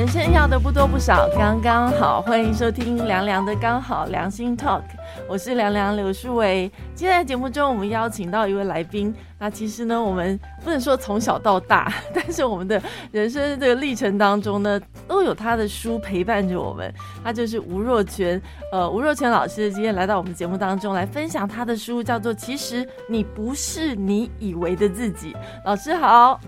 人生要的不多不少，刚刚好。欢迎收听凉凉的刚好良心 Talk，我是凉凉刘树伟。今天在节目中，我们邀请到一位来宾。那其实呢，我们不能说从小到大，但是我们的人生这个历程当中呢，都有他的书陪伴着我们。他就是吴若权，呃，吴若权老师今天来到我们节目当中来分享他的书，叫做《其实你不是你以为的自己》。老师好，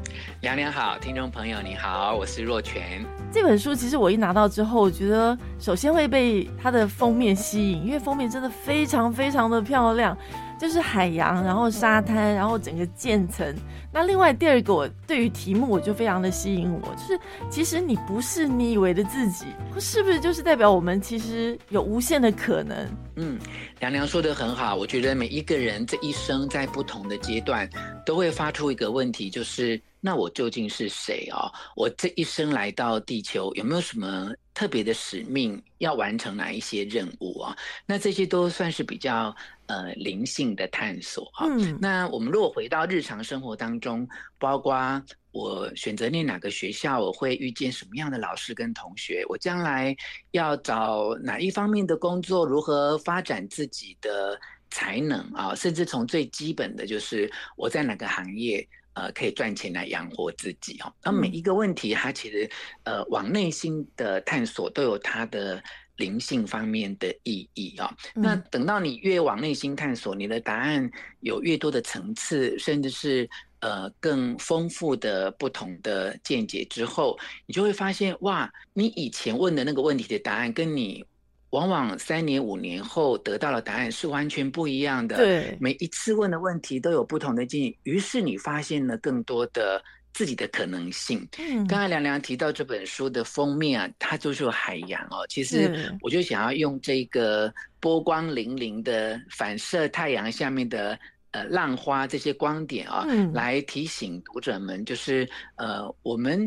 凉凉好，听众朋友你好，我是若权。这本书其实我一拿到之后，我觉得首先会被它的封面吸引，因为封面真的非常非常的漂亮。就是海洋，然后沙滩，然后整个渐层。那另外第二个，我对于题目我就非常的吸引我，就是其实你不是你以为的自己，是不是就是代表我们其实有无限的可能？嗯，凉凉说的很好，我觉得每一个人这一生在不同的阶段都会发出一个问题，就是那我究竟是谁哦？我这一生来到地球有没有什么特别的使命要完成哪一些任务啊？那这些都算是比较。呃，灵性的探索啊。那我们如果回到日常生活当中，包括我选择念哪个学校，我会遇见什么样的老师跟同学，我将来要找哪一方面的工作，如何发展自己的才能啊，甚至从最基本的就是我在哪个行业呃可以赚钱来养活自己哦。那每一个问题，它其实呃往内心的探索都有它的。灵性方面的意义哦，那等到你越往内心探索，你的答案有越多的层次，甚至是呃更丰富的不同的见解之后，你就会发现哇，你以前问的那个问题的答案，跟你往往三年五年后得到的答案是完全不一样的。对，每一次问的问题都有不同的建议，于是你发现了更多的。自己的可能性。嗯，刚才凉凉提到这本书的封面啊，它就是海洋哦。其实我就想要用这个波光粼粼的反射太阳下面的呃浪花这些光点啊，来提醒读者们，就是呃我们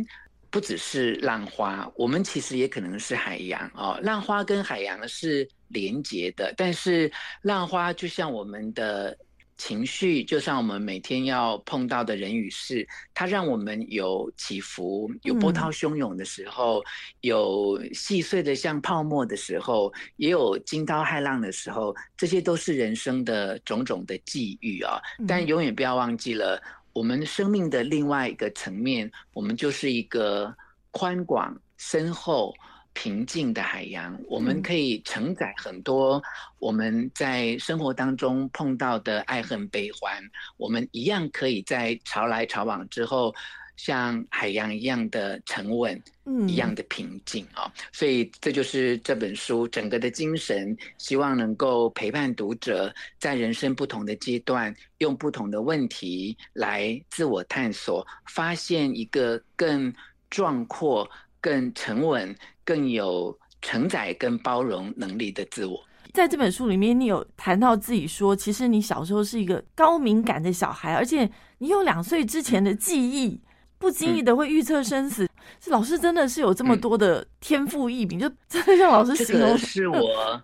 不只是浪花，我们其实也可能是海洋哦。浪花跟海洋是连结的，但是浪花就像我们的。情绪就像我们每天要碰到的人与事，它让我们有起伏，有波涛汹涌的时候，有细碎的像泡沫的时候，也有惊涛骇浪的时候，这些都是人生的种种的际遇啊！但永远不要忘记了，我们生命的另外一个层面，我们就是一个宽广深厚。平静的海洋，我们可以承载很多我们在生活当中碰到的爱恨悲欢，我们一样可以在潮来潮往之后，像海洋一样的沉稳，嗯，一样的平静啊。所以这就是这本书整个的精神，希望能够陪伴读者在人生不同的阶段，用不同的问题来自我探索，发现一个更壮阔、更沉稳。更有承载跟包容能力的自我，在这本书里面，你有谈到自己说，其实你小时候是一个高敏感的小孩，而且你有两岁之前的记忆，不经意的会预测生死。这老师真的是有这么多的天赋异禀，就真的像老师形容是我。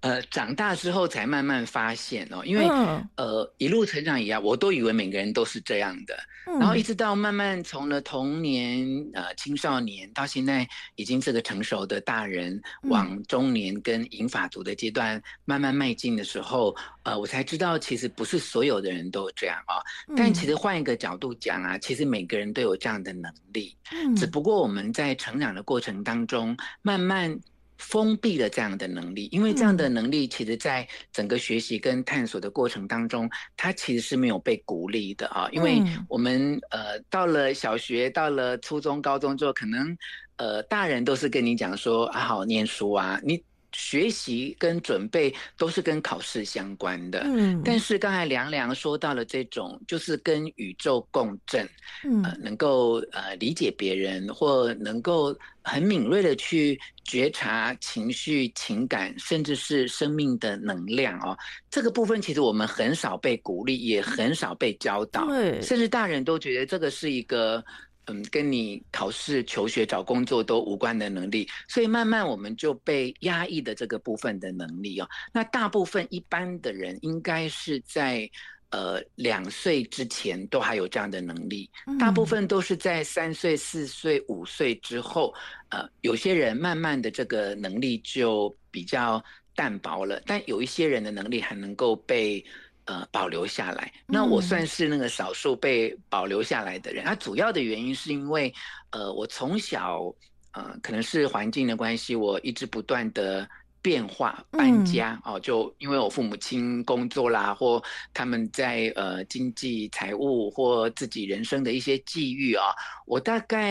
呃，长大之后才慢慢发现哦，因为呃一路成长以来，我都以为每个人都是这样的，然后一直到慢慢从了童年、呃青少年到现在已经是个成熟的大人，往中年跟银发族的阶段慢慢迈进的时候，呃，我才知道其实不是所有的人都这样啊。但其实换一个角度讲啊，其实每个人都有这样的能力，只不过我们在成长的过程当中慢慢。封闭了这样的能力，因为这样的能力其实在整个学习跟探索的过程当中，它其实是没有被鼓励的啊。因为我们呃到了小学、到了初中、高中之后，可能呃大人都是跟你讲说啊，好念书啊，你。学习跟准备都是跟考试相关的，嗯，但是刚才凉凉说到了这种，就是跟宇宙共振，嗯，能够呃理解别人，或能够很敏锐的去觉察情绪、情感，甚至是生命的能量哦。这个部分其实我们很少被鼓励，也很少被教导，对，甚至大人都觉得这个是一个。嗯，跟你考试、求学、找工作都无关的能力，所以慢慢我们就被压抑的这个部分的能力哦。那大部分一般的人应该是在呃两岁之前都还有这样的能力，大部。分都是在三岁、四岁、五岁之后，呃，有些人慢慢的这个能力就比较淡薄了，但有一些人的能力还能够被呃保留下来。那我算是那个少数被保留下来的人。那主要的原因是因为，呃，我从小呃可能是环境的关系，我一直不断的。变化搬家哦，就因为我父母亲工作啦，或他们在呃经济财务或自己人生的一些际遇啊，我大概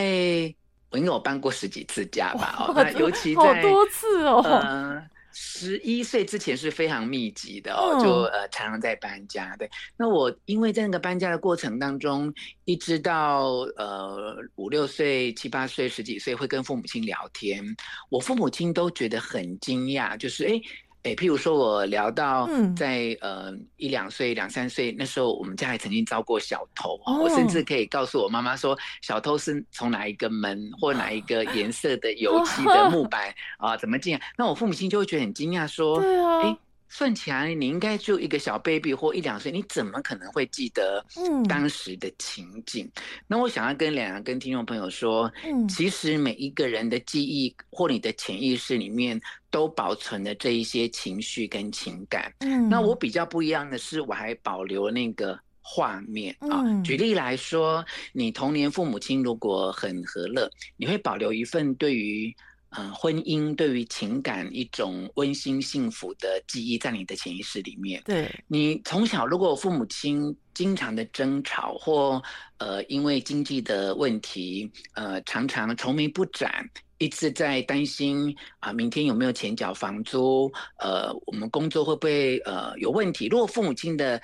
我应该有搬过十几次家吧，哦，那尤其在好多次哦。十一岁之前是非常密集的哦，就呃常常在搬家。对，那我因为在那个搬家的过程当中，一直到呃五六岁、七八岁、十几岁，会跟父母亲聊天，我父母亲都觉得很惊讶，就是哎。哎，譬如说，我聊到在呃一两岁、两三岁那时候，我们家还曾经遭过小偷，我甚至可以告诉我妈妈说，小偷是从哪一个门或哪一个颜色的油漆的 木板啊怎么进？那我父母亲就会觉得很惊讶，说，哎。算起来，你应该就一个小 baby 或一两岁，你怎么可能会记得当时的情景？那我想要跟两跟听众朋友说，其实每一个人的记忆或你的潜意识里面都保存了这一些情绪跟情感。那我比较不一样的是，我还保留那个画面啊。举例来说，你童年父母亲如果很和乐，你会保留一份对于。嗯，婚姻对于情感一种温馨幸福的记忆，在你的潜意识里面。对你从小，如果父母亲经常的争吵，或呃因为经济的问题，呃常常愁眉不展，一直在担心啊明天有没有钱缴房租，呃我们工作会不会呃有问题？如果父母亲的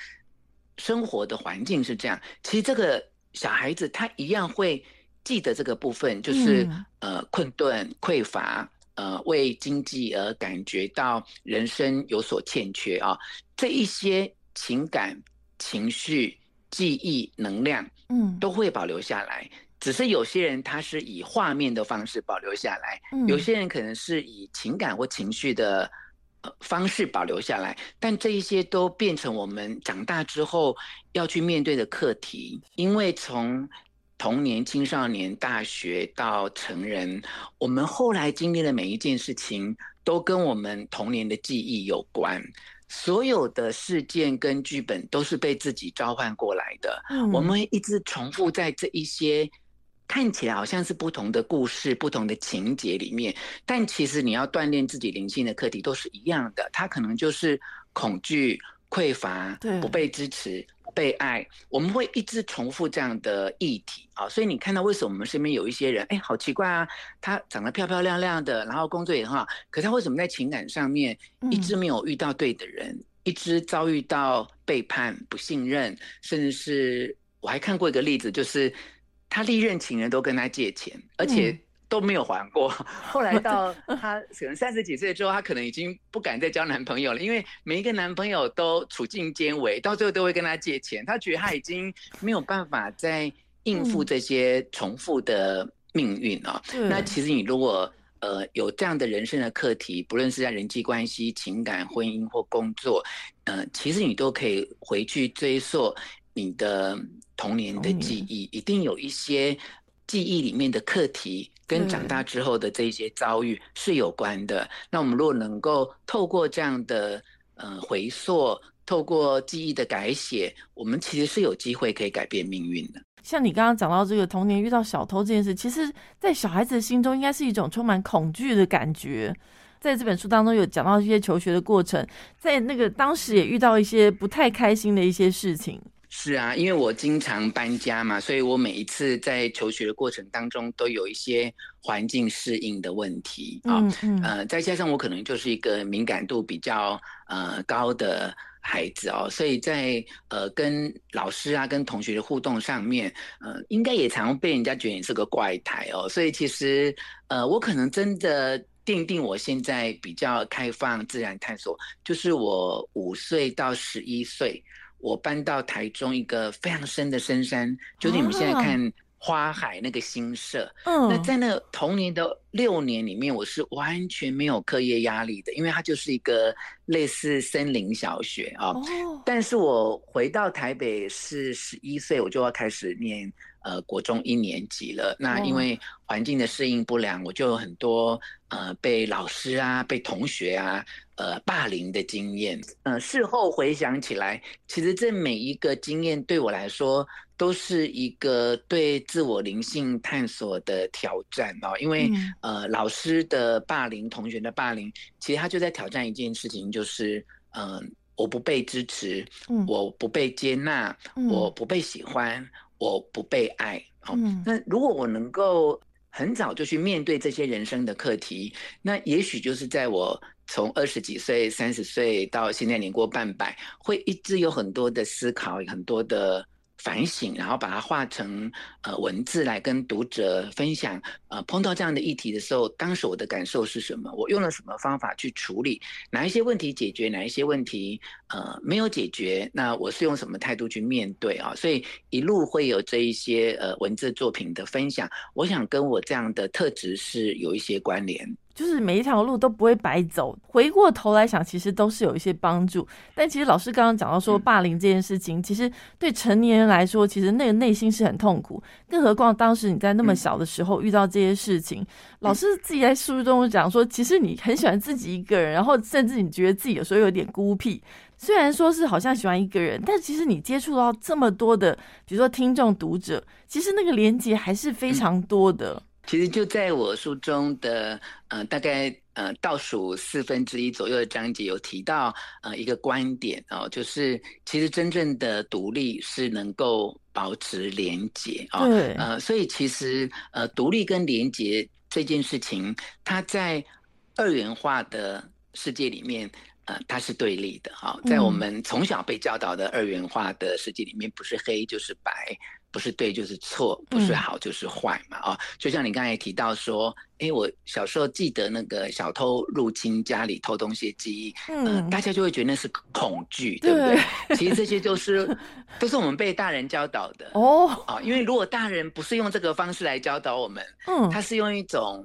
生活的环境是这样，其实这个小孩子他一样会。记得这个部分就是呃困顿匮乏呃为经济而感觉到人生有所欠缺啊这一些情感情绪记忆能量嗯。都会保留下来，只是有些人他是以画面的方式保留下来，有些人可能是以情感或情绪的方式保留下来，但这一些都变成我们长大之后要去面对的课题，因为从。童年、青少年、大学到成人，我们后来经历的每一件事情，都跟我们童年的记忆有关。所有的事件跟剧本都是被自己召唤过来的。我们一直重复在这一些看起来好像是不同的故事、不同的情节里面，但其实你要锻炼自己灵性的课题都是一样的。它可能就是恐惧、匮乏、不被支持。被爱，我们会一直重复这样的议题啊，所以你看到为什么我们身边有一些人，哎，好奇怪啊，他长得漂漂亮亮的，然后工作也很好，可他为什么在情感上面一直没有遇到对的人，一直遭遇到背叛、不信任，甚至是我还看过一个例子，就是他历任情人都跟他借钱，而且。都没有还过，后来到 她可能三十几岁之后，她可能已经不敢再交男朋友了，因为每一个男朋友都处境艰危，到最后都会跟她借钱。她觉得她已经没有办法再应付这些重复的命运了。那其实你如果呃有这样的人生的课题，不论是在人际关系、情感、婚姻或工作，呃，其实你都可以回去追溯你的童年的记忆，一定有一些记忆里面的课题。跟长大之后的这些遭遇是有关的。那我们如果能够透过这样的呃回溯，透过记忆的改写，我们其实是有机会可以改变命运的。像你刚刚讲到这个童年遇到小偷这件事，其实，在小孩子的心中应该是一种充满恐惧的感觉。在这本书当中有讲到一些求学的过程，在那个当时也遇到一些不太开心的一些事情。是啊，因为我经常搬家嘛，所以我每一次在求学的过程当中都有一些环境适应的问题啊。呃，再加上我可能就是一个敏感度比较呃高的孩子哦，所以在呃跟老师啊、跟同学的互动上面，呃，应该也常被人家觉得你是个怪胎哦。所以其实呃，我可能真的奠定我现在比较开放、自然探索，就是我五岁到十一岁。我搬到台中一个非常深的深山，就是你们现在看花海那个新社，嗯，那在那童年的六年里面，我是完全没有课业压力的，因为它就是一个类似森林小学啊。但是我回到台北是十一岁，我就要开始念呃国中一年级了。那因为环境的适应不良，我就有很多呃被老师啊、被同学啊呃霸凌的经验。呃，事后回想起来，其实这每一个经验对我来说。都是一个对自我灵性探索的挑战哦，因为呃，老师的霸凌、同学的霸凌，其实他就在挑战一件事情，就是嗯，我不被支持，我不被接纳，我不被喜欢，我不被爱。好，那如果我能够很早就去面对这些人生的课题，那也许就是在我从二十几岁、三十岁到现在年过半百，会一直有很多的思考，很多的。反省，然后把它化成呃文字来跟读者分享。呃，碰到这样的议题的时候，当时我的感受是什么？我用了什么方法去处理？哪一些问题解决？哪一些问题呃没有解决？那我是用什么态度去面对啊？所以一路会有这一些呃文字作品的分享。我想跟我这样的特质是有一些关联。就是每一条路都不会白走，回过头来想，其实都是有一些帮助。但其实老师刚刚讲到说，霸凌这件事情，其实对成年人来说，其实那个内心是很痛苦。更何况当时你在那么小的时候遇到这些事情，老师自己在书中讲说，其实你很喜欢自己一个人，然后甚至你觉得自己有时候有点孤僻。虽然说是好像喜欢一个人，但其实你接触到这么多的，比如说听众、读者，其实那个连接还是非常多的。其实就在我书中的呃大概呃倒数四分之一左右的章节有提到呃一个观点哦，就是其实真正的独立是能够保持连结啊，呃，所以其实呃独立跟连结这件事情，它在二元化的世界里面呃它是对立的哈，在我们从小被教导的二元化的世界里面，不是黑就是白。不是对就是错，不是好就是坏嘛？啊，就像你刚才提到说，哎，我小时候记得那个小偷入侵家里偷东西的记忆，嗯，大家就会觉得那是恐惧，对不对？其实这些都是 都是我们被大人教导的哦。啊，因为如果大人不是用这个方式来教导我们，嗯，他是用一种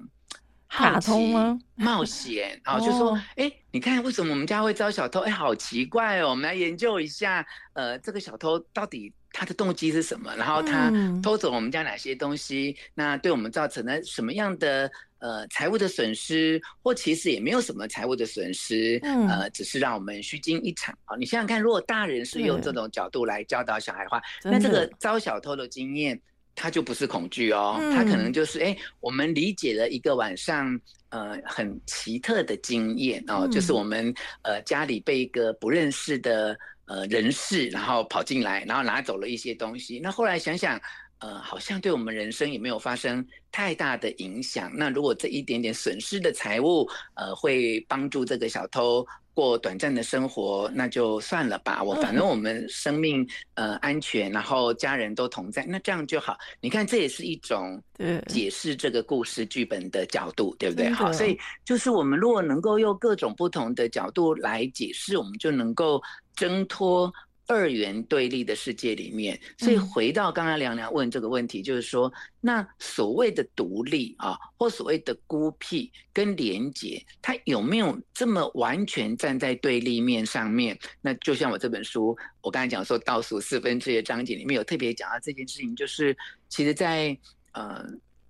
好奇、冒险，然后就说，哎，你看为什么我们家会招小偷？哎，好奇怪哦，我们来研究一下，呃，这个小偷到底。他的动机是什么？然后他偷走我们家哪些东西？那对我们造成了什么样的呃财务的损失？或其实也没有什么财务的损失，呃，只是让我们虚惊一场啊！你想想看，如果大人是用这种角度来教导小孩的话，那这个招小偷的经验，他就不是恐惧哦，他可能就是哎，我们理解了一个晚上呃很奇特的经验哦，就是我们呃家里被一个不认识的。呃，人事，然后跑进来，然后拿走了一些东西。那后来想想，呃，好像对我们人生也没有发生太大的影响。那如果这一点点损失的财物，呃，会帮助这个小偷过短暂的生活，那就算了吧。我反正我们生命呃安全，然后家人都同在，那这样就好。你看，这也是一种解释这个故事剧本的角度，对不对？好，所以就是我们如果能够用各种不同的角度来解释，我们就能够。挣脱二元对立的世界里面，所以回到刚刚凉凉问这个问题，就是说，那所谓的独立啊，或所谓的孤僻跟廉洁，它有没有这么完全站在对立面上面？那就像我这本书，我刚才讲说倒数四分之一的章节里面有特别讲到这件事情，就是其实，在呃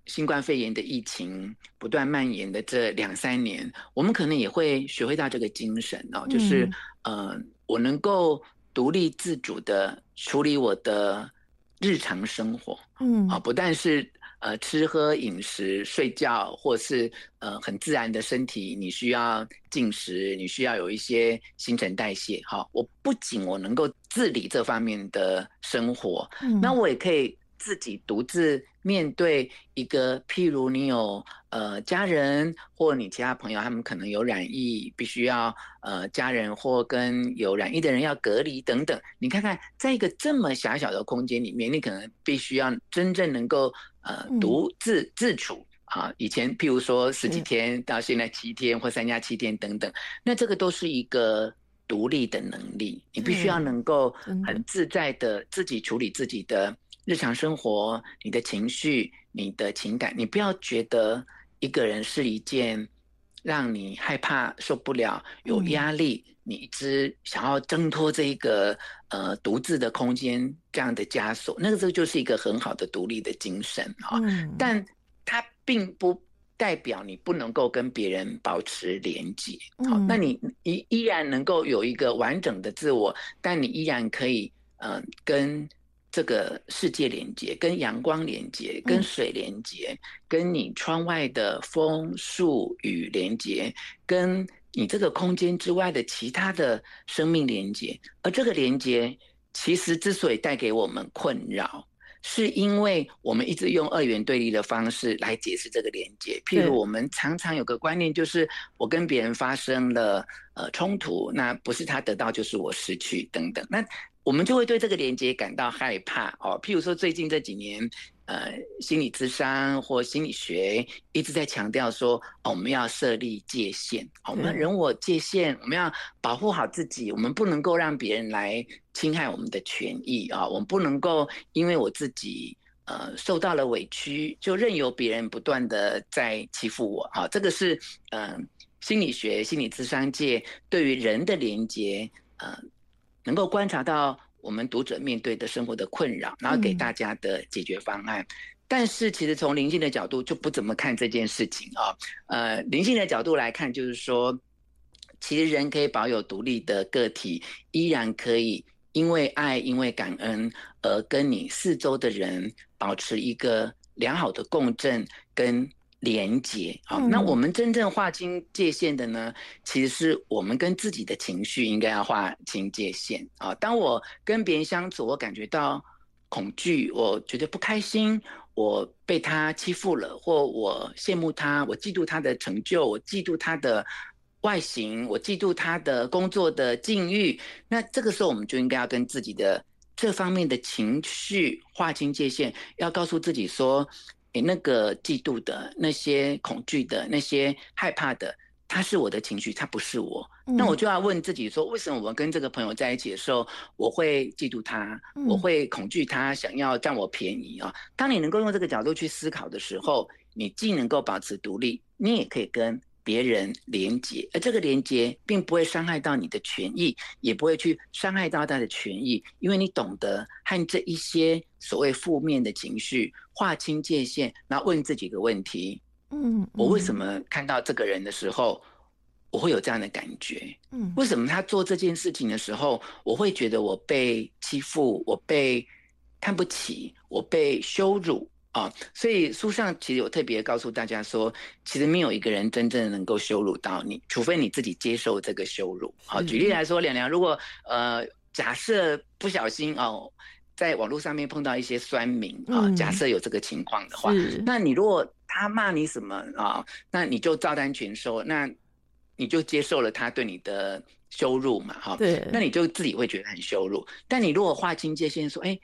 新冠肺炎的疫情不断蔓延的这两三年，我们可能也会学会到这个精神哦，就是呃。我能够独立自主的处理我的日常生活，嗯，啊，不但是呃吃喝饮食、睡觉，或是呃很自然的身体，你需要进食，你需要有一些新陈代谢，好，我不仅我能够自理这方面的生活，嗯。那我也可以自己独自。面对一个，譬如你有呃家人或你其他朋友，他们可能有染疫，必须要呃家人或跟有染疫的人要隔离等等。你看看，在一个这么狭小的空间里面，你可能必须要真正能够呃独自自处啊。以前譬如说十几天，到现在七天或三加七天等等，那这个都是一个独立的能力。你必须要能够很自在的自己处理自己的。日常生活、你的情绪、你的情感，你不要觉得一个人是一件让你害怕、受不了、有压力，你一直想要挣脱这一个呃独自的空间这样的枷锁，那个时候就是一个很好的独立的精神啊。但它并不代表你不能够跟别人保持连接。好，那你依依然能够有一个完整的自我，但你依然可以嗯跟。这个世界连接，跟阳光连接，跟水连接，跟你窗外的风、树、雨连接，跟你这个空间之外的其他的生命连接。而这个连接，其实之所以带给我们困扰，是因为我们一直用二元对立的方式来解释这个连接。譬如，我们常常有个观念，就是我跟别人发生了呃冲突，那不是他得到，就是我失去等等。那我们就会对这个连接感到害怕哦。譬如说，最近这几年，呃，心理咨商或心理学一直在强调说，我们要设立界限，我们人我界限，我们要保护好自己，我们不能够让别人来侵害我们的权益啊。我们不能够因为我自己呃受到了委屈，就任由别人不断的在欺负我啊。这个是嗯，心理学、心理咨商界对于人的连接，呃。能够观察到我们读者面对的生活的困扰，然后给大家的解决方案。但是，其实从灵性的角度就不怎么看这件事情啊。呃，灵性的角度来看，就是说，其实人可以保有独立的个体，依然可以因为爱、因为感恩而跟你四周的人保持一个良好的共振跟。连接啊，那我们真正划清界限的呢，其实是我们跟自己的情绪应该要划清界限啊。当我跟别人相处，我感觉到恐惧，我觉得不开心，我被他欺负了，或我羡慕他，我嫉妒他的成就，我嫉妒他的外形，我嫉妒他的工作的境遇。那这个时候，我们就应该要跟自己的这方面的情绪划清界限，要告诉自己说。诶，那个嫉妒的、那些恐惧的、那些害怕的，他是我的情绪，他不是我。那我就要问自己说，为什么我跟这个朋友在一起的时候，我会嫉妒他，我会恐惧他，想要占我便宜啊？当你能够用这个角度去思考的时候，你既能够保持独立，你也可以跟。别人连接，而这个连接并不会伤害到你的权益，也不会去伤害到他的权益，因为你懂得和这一些所谓负面的情绪划清界限，然后问自己一个问题：嗯，我为什么看到这个人的时候，我会有这样的感觉？嗯，为什么他做这件事情的时候，我会觉得我被欺负，我被看不起，我被羞辱？啊，所以书上其实有特别告诉大家说，其实没有一个人真正能够羞辱到你，除非你自己接受这个羞辱。好，举例来说，凉凉如果呃假设不小心哦，在网络上面碰到一些酸民啊，假设有这个情况的话，那你如果他骂你什么啊，那你就照单全收，那你就接受了他对你的羞辱嘛，哈，对，那你就自己会觉得很羞辱。但你如果划清界限，说，哎。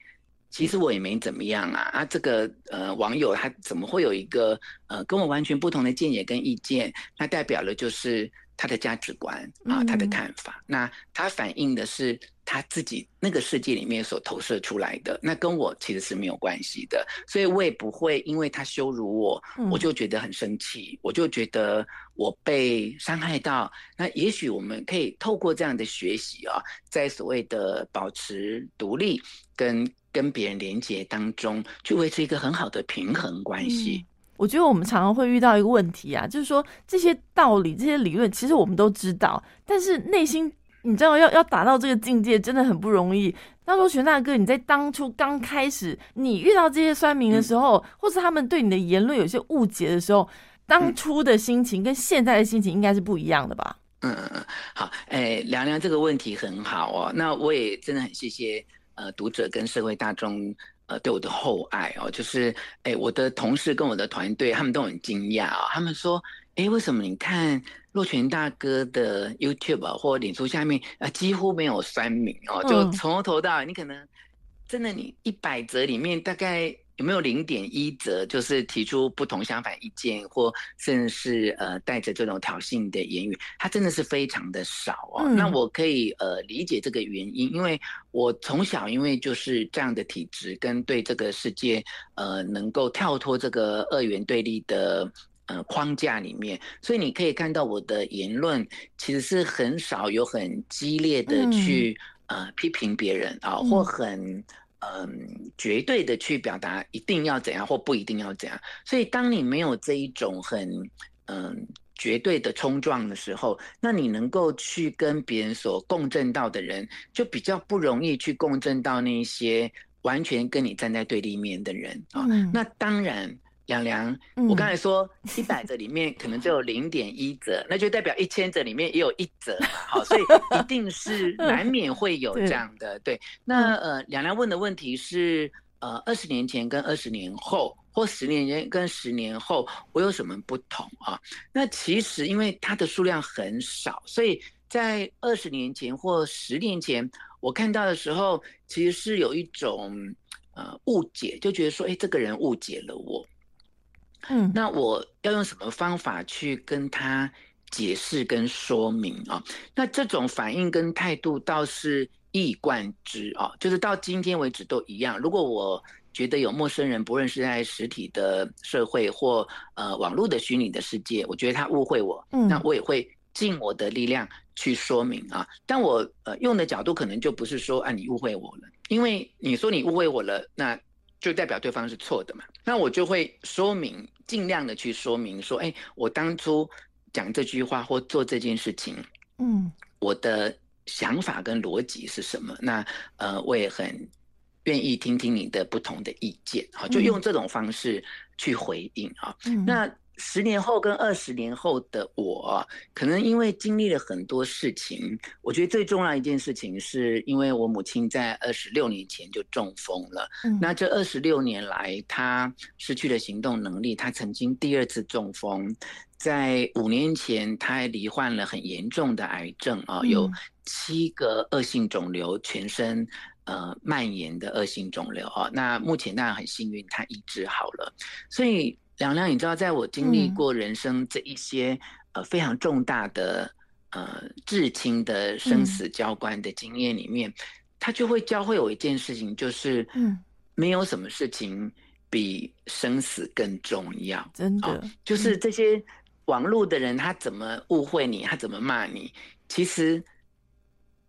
其实我也没怎么样啊啊！这个呃网友他怎么会有一个呃跟我完全不同的见解跟意见？那代表了就是他的价值观啊，他的看法。那他反映的是他自己那个世界里面所投射出来的，那跟我其实是没有关系的。所以我也不会因为他羞辱我，我就觉得很生气，我就觉得我被伤害到。那也许我们可以透过这样的学习啊，在所谓的保持独立跟。跟别人连接当中，去维持一个很好的平衡关系。我觉得我们常常会遇到一个问题啊，就是说这些道理、这些理论，其实我们都知道，但是内心你知道要要达到这个境界，真的很不容易。他说：“玄大哥，你在当初刚开始，你遇到这些酸民的时候，或是他们对你的言论有些误解的时候，当初的心情跟现在的心情应该是不一样的吧？”嗯嗯嗯，好，哎，凉凉这个问题很好哦，那我也真的很谢谢。呃，读者跟社会大众呃对我的厚爱哦，就是哎，我的同事跟我的团队他们都很惊讶啊，他们说，哎，为什么你看洛泉大哥的 YouTube 或脸书下面啊几乎没有酸民哦，就从头到尾，你可能真的你一百则里面大概有没有零点一则，就是提出不同相反意见，或甚至是呃带着这种挑衅的言语，它真的是非常的少哦。那我可以呃理解这个原因，因为我从小因为就是这样的体质，跟对这个世界呃能够跳脱这个二元对立的。呃，框架里面，所以你可以看到我的言论其实是很少有很激烈的去呃批评别人啊，或很嗯绝对的去表达一定要怎样或不一定要怎样。所以当你没有这一种很嗯绝对的冲撞的时候，那你能够去跟别人所共振到的人，就比较不容易去共振到那些完全跟你站在对立面的人啊。那当然。凉凉，我刚才说一百折里面可能只有零点一则，那就代表一千折里面也有一则嘛，好，所以一定是 难免会有这样的。对，那呃，凉凉问的问题是，呃，二十年前跟二十年后，或十年前跟十年后，我有什么不同啊？那其实因为它的数量很少，所以在二十年前或十年前，我看到的时候，其实是有一种呃误解，就觉得说，哎，这个人误解了我。嗯，那我要用什么方法去跟他解释跟说明啊？那这种反应跟态度倒是一以贯之啊，就是到今天为止都一样。如果我觉得有陌生人，不论是在实体的社会或呃网络的虚拟的世界，我觉得他误会我，那我也会尽我的力量去说明啊。但我呃用的角度可能就不是说啊你误会我了，因为你说你误会我了，那就代表对方是错的嘛。那我就会说明。尽量的去说明说，哎，我当初讲这句话或做这件事情，嗯，我的想法跟逻辑是什么？那呃，我也很愿意听听你的不同的意见，好，就用这种方式去回应啊。那。十年后跟二十年后的我，可能因为经历了很多事情，我觉得最重要一件事情，是因为我母亲在二十六年前就中风了。那这二十六年来，她失去了行动能力，她曾经第二次中风，在五年前，她还罹患了很严重的癌症啊，有七个恶性肿瘤，全身呃蔓延的恶性肿瘤啊。那目前当然很幸运，她医治好了，所以。梁亮，你知道，在我经历过人生这一些呃非常重大的呃至亲的生死交关的经验里面，他就会教会我一件事情，就是嗯，没有什么事情比生死更重要。真的，就是这些网络的人，他怎么误会你，他怎么骂你，其实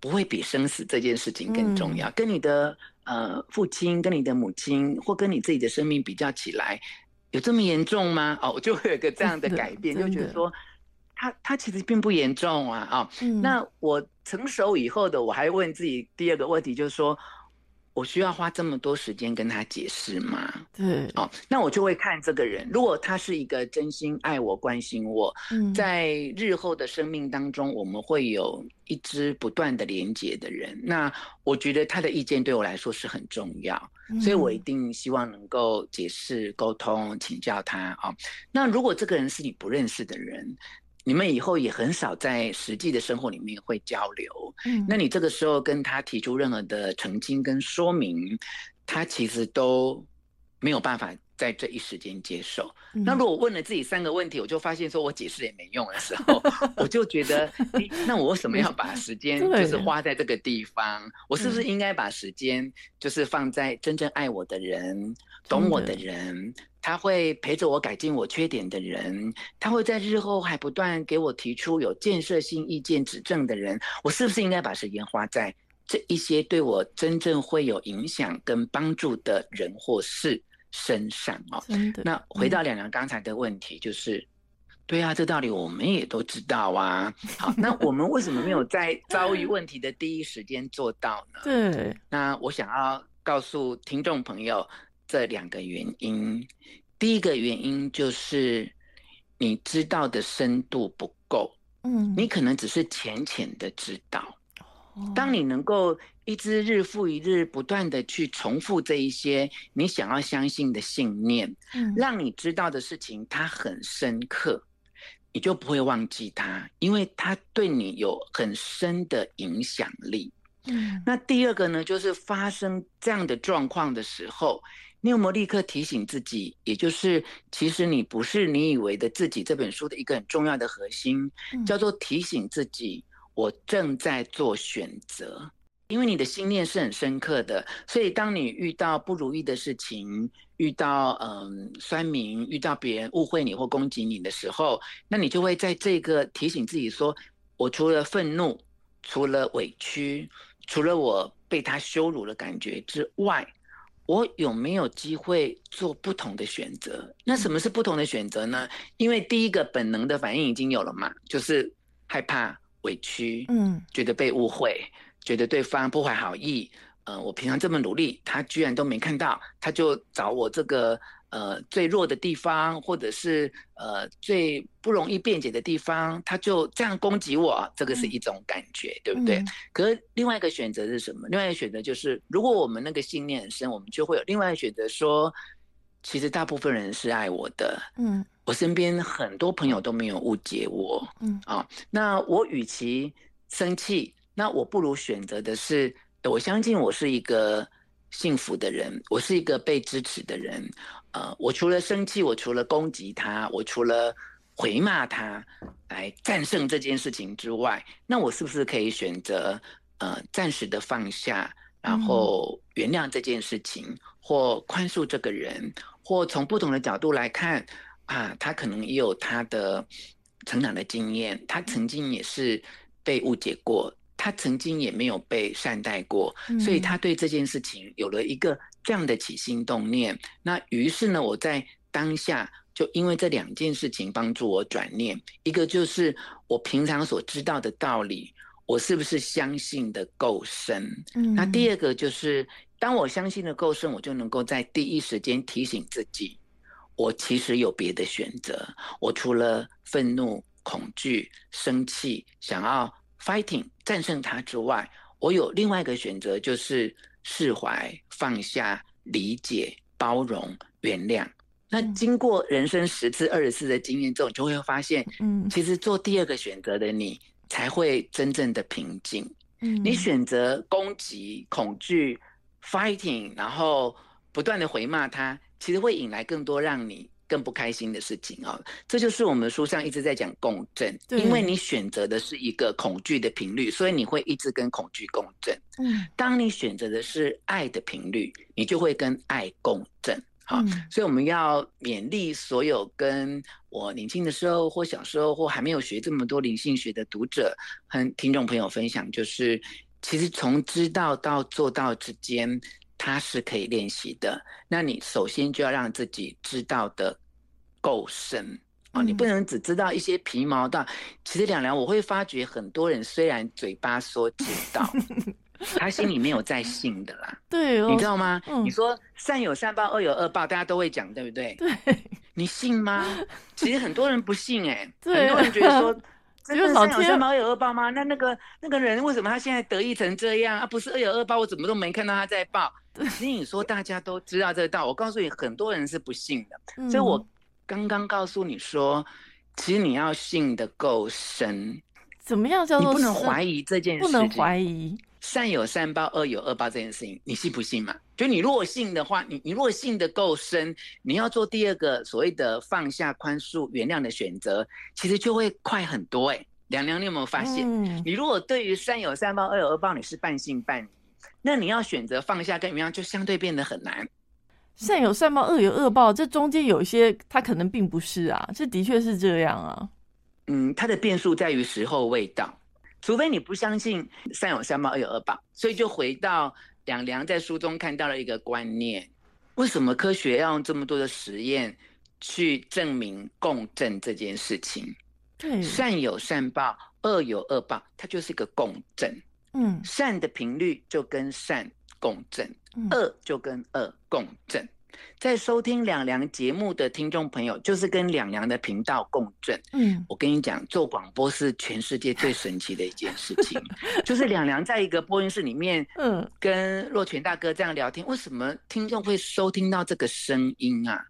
不会比生死这件事情更重要。跟你的呃父亲、跟你的母亲，或跟你自己的生命比较起来。有这么严重吗？哦，我就会有个这样的改变，就觉得说，他他其实并不严重啊，啊，那我成熟以后的，我还问自己第二个问题，就是说。我需要花这么多时间跟他解释吗？对，哦，那我就会看这个人，如果他是一个真心爱我、关心我，在日后的生命当中，我们会有一支不断的连接的人，那我觉得他的意见对我来说是很重要，所以我一定希望能够解释、沟通、请教他啊。那如果这个人是你不认识的人，你们以后也很少在实际的生活里面会交流，嗯，那你这个时候跟他提出任何的澄清跟说明，他其实都没有办法在这一时间接受。那如果问了自己三个问题，我就发现说我解释也没用的时候，我就觉得，那我为什么要把时间就是花在这个地方？我是不是应该把时间就是放在真正爱我的人、懂我的人？他会陪着我改进我缺点的人，他会在日后还不断给我提出有建设性意见指正的人，我是不是应该把时间花在这一些对我真正会有影响跟帮助的人或事身上哦？那回到两两刚才的问题，就是，对啊，这道理我们也都知道啊。好，那我们为什么没有在遭遇问题的第一时间做到呢？对，那我想要告诉听众朋友。这两个原因，第一个原因就是你知道的深度不够，嗯，你可能只是浅浅的知道。当你能够一直日复一日不断的去重复这一些你想要相信的信念，嗯，让你知道的事情它很深刻，你就不会忘记它，因为它对你有很深的影响力。嗯，那第二个呢，就是发生这样的状况的时候。你有没有立刻提醒自己？也就是其实你不是你以为的自己。这本书的一个很重要的核心，叫做提醒自己，我正在做选择。因为你的心念是很深刻的，所以当你遇到不如意的事情，遇到嗯酸民，遇到别人误会你或攻击你的时候，那你就会在这个提醒自己说：我除了愤怒，除了委屈，除了我被他羞辱的感觉之外，我有没有机会做不同的选择？那什么是不同的选择呢？因为第一个本能的反应已经有了嘛，就是害怕、委屈，嗯，觉得被误会。觉得对方不怀好意，呃，我平常这么努力，他居然都没看到，他就找我这个呃最弱的地方，或者是呃最不容易辩解的地方，他就这样攻击我，这个是一种感觉，对不对？可是另外一个选择是什么？另外一个选择就是，如果我们那个信念很深，我们就会有另外一个选择，说其实大部分人是爱我的，嗯，我身边很多朋友都没有误解我，嗯啊，那我与其生气。那我不如选择的是，我相信我是一个幸福的人，我是一个被支持的人。呃，我除了生气，我除了攻击他，我除了回骂他来战胜这件事情之外，那我是不是可以选择呃暂时的放下，然后原谅这件事情，或宽恕这个人，或从不同的角度来看啊，他可能也有他的成长的经验，他曾经也是被误解过。他曾经也没有被善待过，所以他对这件事情有了一个这样的起心动念。那于是呢，我在当下就因为这两件事情帮助我转念。一个就是我平常所知道的道理，我是不是相信的够深？嗯那第二个就是，当我相信的够深，我就能够在第一时间提醒自己，我其实有别的选择。我除了愤怒、恐惧、生气，想要。fighting 战胜它之外，我有另外一个选择，就是释怀、放下、理解、包容、原谅。那经过人生十次、二十次的经验之后，就会发现，嗯，其实做第二个选择的你，才会真正的平静。嗯，你选择攻击、恐惧、fighting，然后不断的回骂他，其实会引来更多让你。更不开心的事情啊，这就是我们书上一直在讲共振，因为你选择的是一个恐惧的频率，所以你会一直跟恐惧共振。嗯，当你选择的是爱的频率，你就会跟爱共振。好，所以我们要勉励所有跟我年轻的时候或小时候或还没有学这么多灵性学的读者和听众朋友分享，就是其实从知道到做到之间。它是可以练习的，那你首先就要让自己知道的够深啊，你不能只知道一些皮毛的。其实两两，我会发觉很多人虽然嘴巴说知道，他心里没有在信的啦。对，你知道吗？你说善有善报，恶有恶报，大家都会讲，对不对？对，你信吗？其实很多人不信，哎，很多人觉得说。真的善有善报，恶有二报吗？那那个那个人为什么他现在得意成这样啊？不是二有二报，我怎么都没看到他在报。其实你说大家都知道这个道，我告诉你，很多人是不信的。所以我刚刚告诉你说，其实你要信的够深。怎么样叫做？你不能怀疑这件事，不能怀疑。善有善报，恶有恶报这件事情，你信不信嘛？就你如果信的话，你你如果信的够深，你要做第二个所谓的放下、宽恕、原谅的选择，其实就会快很多。哎，凉凉，你有没有发现？你如果对于善有善报，恶有恶报，你是半信半疑，那你要选择放下跟原谅，就相对变得很难。善有善报，恶有恶报，这中间有一些，它可能并不是啊，这的确是这样啊。嗯，它的变数在于时候未到。除非你不相信善有善报恶有恶报，所以就回到两良在书中看到了一个观念：为什么科学要用这么多的实验去证明共振这件事情？对，善有善报，恶有恶报，它就是一个共振。嗯，善的频率就跟善共振，恶就跟恶共振。在收听两良节目的听众朋友，就是跟两良的频道共振。嗯，我跟你讲，做广播是全世界最神奇的一件事情。就是两良在一个播音室里面，嗯，跟若泉大哥这样聊天，为什么听众会收听到这个声音啊？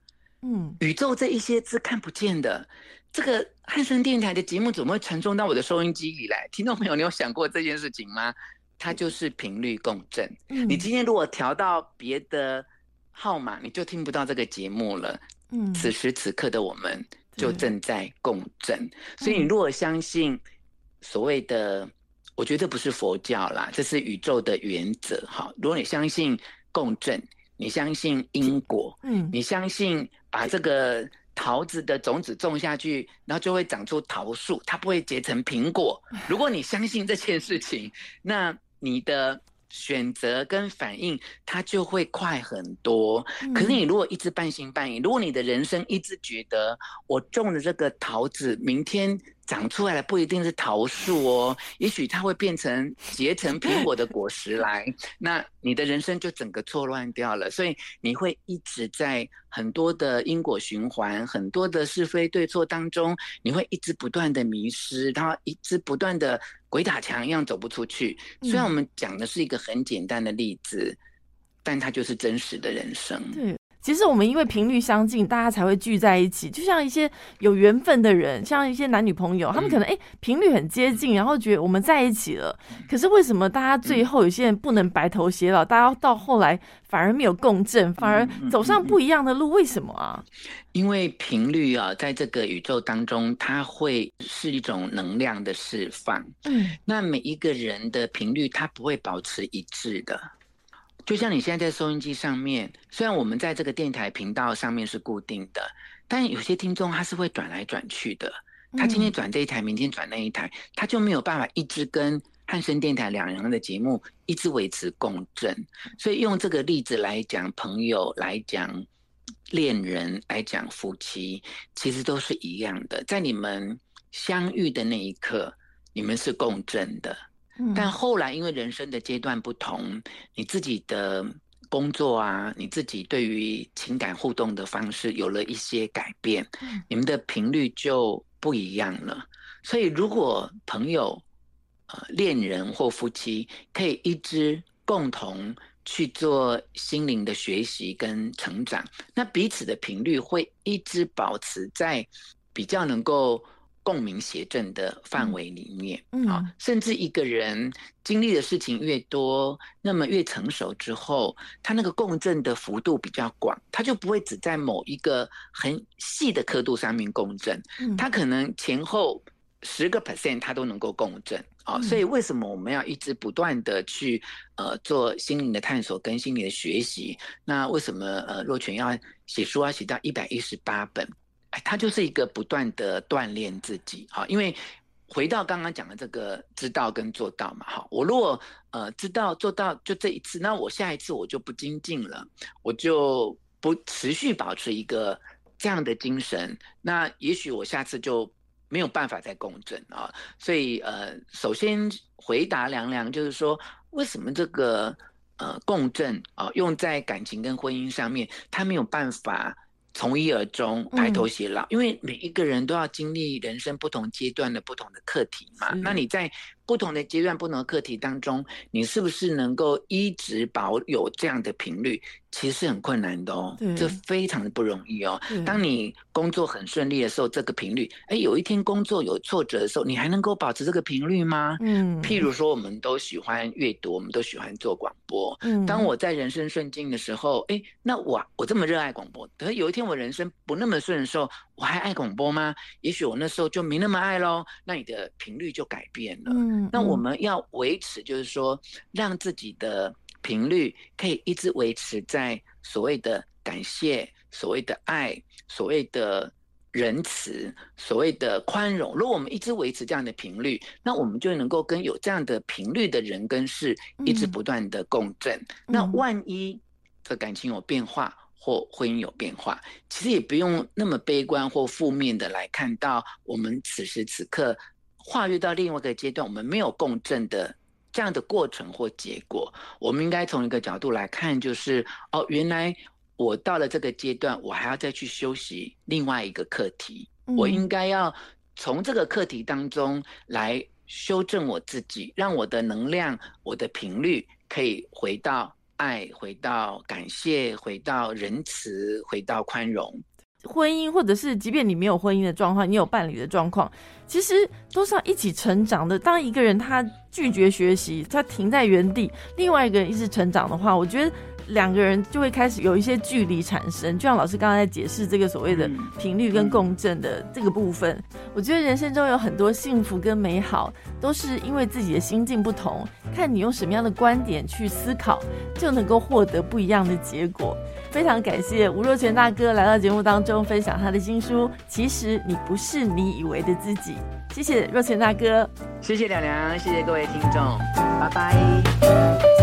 嗯，宇宙这一些是看不见的。这个汉声电台的节目怎么会传送到我的收音机里来？听众朋友，你有想过这件事情吗？它就是频率共振。你今天如果调到别的。号码，你就听不到这个节目了。嗯，此时此刻的我们就正在共振，所以你如果相信所谓的，我觉得不是佛教啦，这是宇宙的原则。哈，如果你相信共振，你相信因果，嗯，你相信把这个桃子的种子种下去，然后就会长出桃树，它不会结成苹果。如果你相信这件事情，那你的。选择跟反应，它就会快很多。可是你如果一直半信半疑，如果你的人生一直觉得我种的这个桃子，明天。长出来的不一定是桃树哦，也许它会变成结成苹果的果实来，那你的人生就整个错乱掉了。所以你会一直在很多的因果循环、很多的是非对错当中，你会一直不断的迷失，然后一直不断的鬼打墙一样走不出去。虽然我们讲的是一个很简单的例子，但它就是真实的人生。对。其实我们因为频率相近，大家才会聚在一起。就像一些有缘分的人，像一些男女朋友，他们可能哎频率很接近，然后觉得我们在一起了。可是为什么大家最后有些人不能白头偕老？大家到后来反而没有共振，反而走上不一样的路？为什么啊？因为频率啊，在这个宇宙当中，它会是一种能量的释放。嗯，那每一个人的频率，它不会保持一致的。就像你现在在收音机上面，虽然我们在这个电台频道上面是固定的，但有些听众他是会转来转去的。他今天转这一台，明天转那一台，他就没有办法一直跟汉声电台两人的节目一直维持共振。所以用这个例子来讲，朋友来讲，恋人来讲，夫妻其实都是一样的。在你们相遇的那一刻，你们是共振的。但后来因为人生的阶段不同，你自己的工作啊，你自己对于情感互动的方式有了一些改变，你们的频率就不一样了。所以如果朋友、呃恋人或夫妻可以一直共同去做心灵的学习跟成长，那彼此的频率会一直保持在比较能够。共鸣谐振的范围里面，啊，甚至一个人经历的事情越多，那么越成熟之后，他那个共振的幅度比较广，他就不会只在某一个很细的刻度上面共振，他可能前后十个 percent 他都能够共振，啊，所以为什么我们要一直不断的去呃做心灵的探索跟心灵的学习？那为什么呃若泉要写书要写到一百一十八本？他就是一个不断的锻炼自己，好，因为回到刚刚讲的这个知道跟做到嘛，好，我如果呃知道做到就这一次，那我下一次我就不精进了，我就不持续保持一个这样的精神，那也许我下次就没有办法再共振啊。所以呃，首先回答凉凉就是说，为什么这个呃共振啊用在感情跟婚姻上面，他没有办法。从一而终，白头偕老，因为每一个人都要经历人生不同阶段的不同的课题嘛。那你在不同的阶段、不同的课题当中，你是不是能够一直保有这样的频率？其实是很困难的哦，这非常的不容易哦。当你工作很顺利的时候，这个频率，哎，有一天工作有挫折的时候，你还能够保持这个频率吗？嗯，譬如说，我们都喜欢阅读，我们都喜欢做广播。嗯，当我在人生顺境的时候，哎，那我我这么热爱广播，可是有一天我人生不那么顺的时候，我还爱广播吗？也许我那时候就没那么爱喽。那你的频率就改变了。嗯，那我们要维持，就是说，让自己的。频率可以一直维持在所谓的感谢、所谓的爱、所谓的仁慈、所谓的宽容。如果我们一直维持这样的频率，那我们就能够跟有这样的频率的人跟事一直不断的共振。那万一的感情有变化或婚姻有变化，其实也不用那么悲观或负面的来看到我们此时此刻跨越到另外一个阶段，我们没有共振的。这样的过程或结果，我们应该从一个角度来看，就是哦，原来我到了这个阶段，我还要再去修习另外一个课题。我应该要从这个课题当中来修正我自己，让我的能量、我的频率可以回到爱，回到感谢，回到仁慈，回到宽容。婚姻，或者是即便你没有婚姻的状况，你有伴侣的状况，其实都是要一起成长的。当一个人他拒绝学习，他停在原地，另外一个人一直成长的话，我觉得两个人就会开始有一些距离产生。就像老师刚刚在解释这个所谓的频率跟共振的这个部分，我觉得人生中有很多幸福跟美好，都是因为自己的心境不同，看你用什么样的观点去思考，就能够获得不一样的结果。非常感谢吴若泉大哥来到节目当中分享他的新书。其实你不是你以为的自己。谢谢若泉大哥，谢谢亮亮，谢谢各位听众，拜拜。